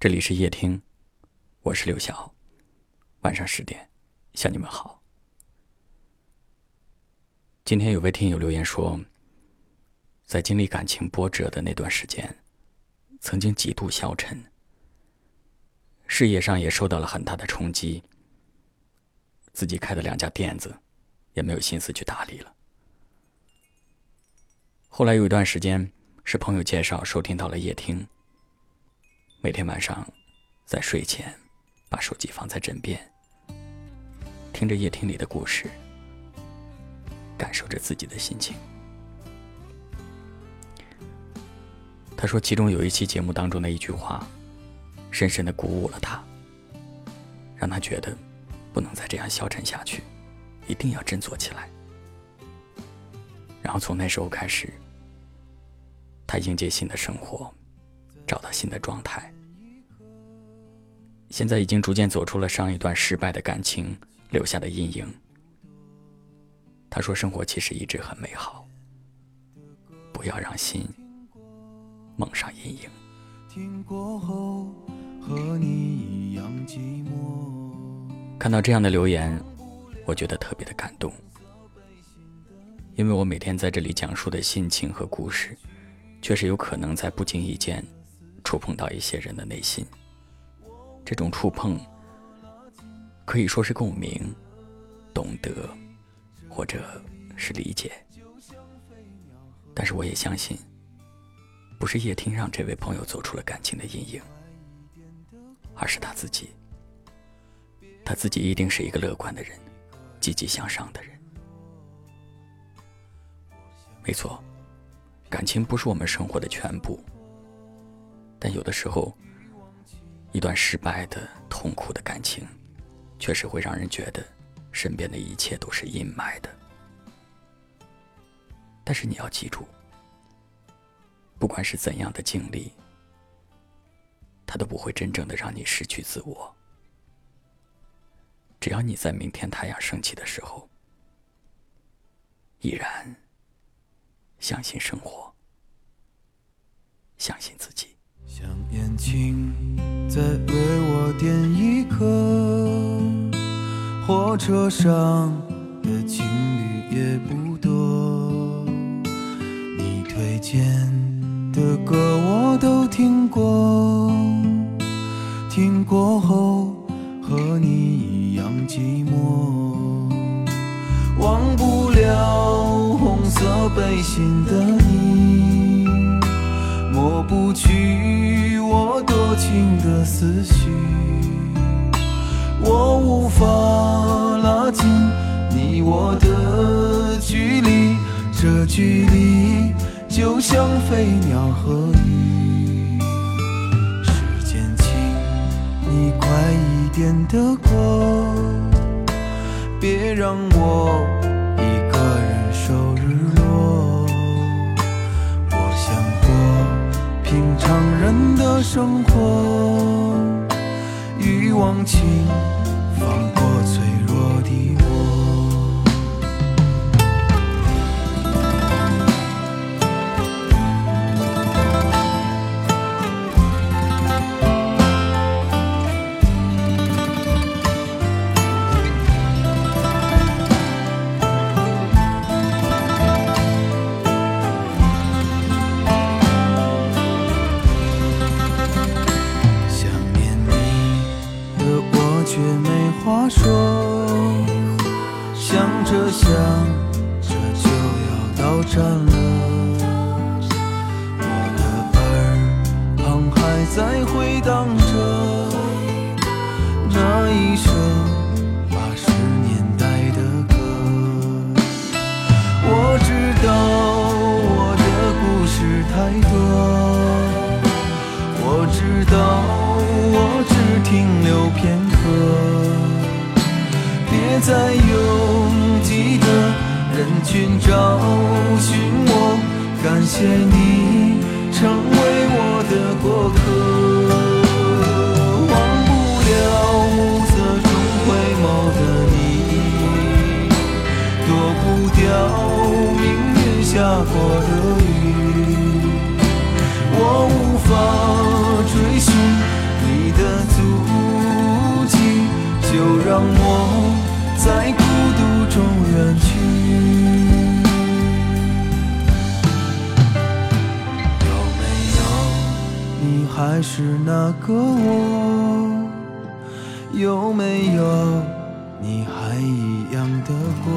这里是夜听，我是刘晓。晚上十点，向你们好。今天有位听友留言说，在经历感情波折的那段时间，曾经极度消沉，事业上也受到了很大的冲击，自己开的两家店子也没有心思去打理了。后来有一段时间，是朋友介绍收听到了夜听。每天晚上，在睡前，把手机放在枕边，听着夜听里的故事，感受着自己的心情。他说，其中有一期节目当中的一句话，深深的鼓舞了他，让他觉得不能再这样消沉下去，一定要振作起来。然后从那时候开始，他迎接新的生活。找到新的状态，现在已经逐渐走出了上一段失败的感情留下的阴影。他说：“生活其实一直很美好，不要让心蒙上阴影。”看到这样的留言，我觉得特别的感动，因为我每天在这里讲述的心情和故事，确实有可能在不经意间。触碰到一些人的内心，这种触碰可以说是共鸣、懂得，或者是理解。但是我也相信，不是叶听让这位朋友走出了感情的阴影，而是他自己。他自己一定是一个乐观的人，积极向上的人。没错，感情不是我们生活的全部。但有的时候，一段失败的、痛苦的感情，确实会让人觉得身边的一切都是阴霾的。但是你要记住，不管是怎样的经历，它都不会真正的让你失去自我。只要你在明天太阳升起的时候，依然相信生活，相信自己。请再为我点一颗，火车上的情侣也不多。你推荐的歌我都听过，听过后和你一样寂寞，忘不了红色背心的你，抹不去我多。情的思绪，我无法拉近你我的距离，这距离就像飞鸟和鱼。时间，请你快一点的过，别让我一个人守日落。平常人的生活。忘情，放过脆弱的我。着想着就要到站了，我的耳旁还在回荡着那一首八十年代的歌。我知道我的故事太多，我知道人群找寻我感谢你成为我的过客忘不了暮色中回眸的你躲不掉命运下过的雨我无法追寻你的足迹就让我还是那个我？有没有你还一样的过？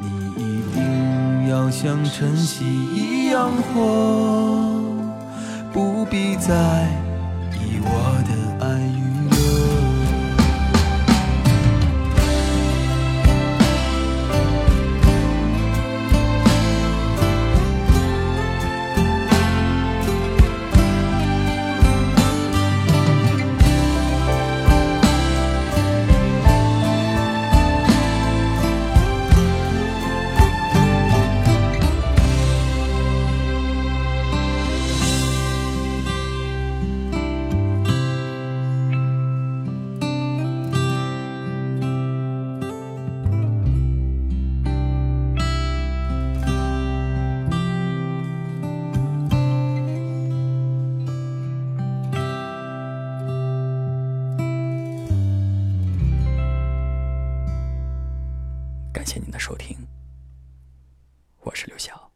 你一定要像晨曦一样活，不必在意我的爱与感谢您的收听，我是刘晓。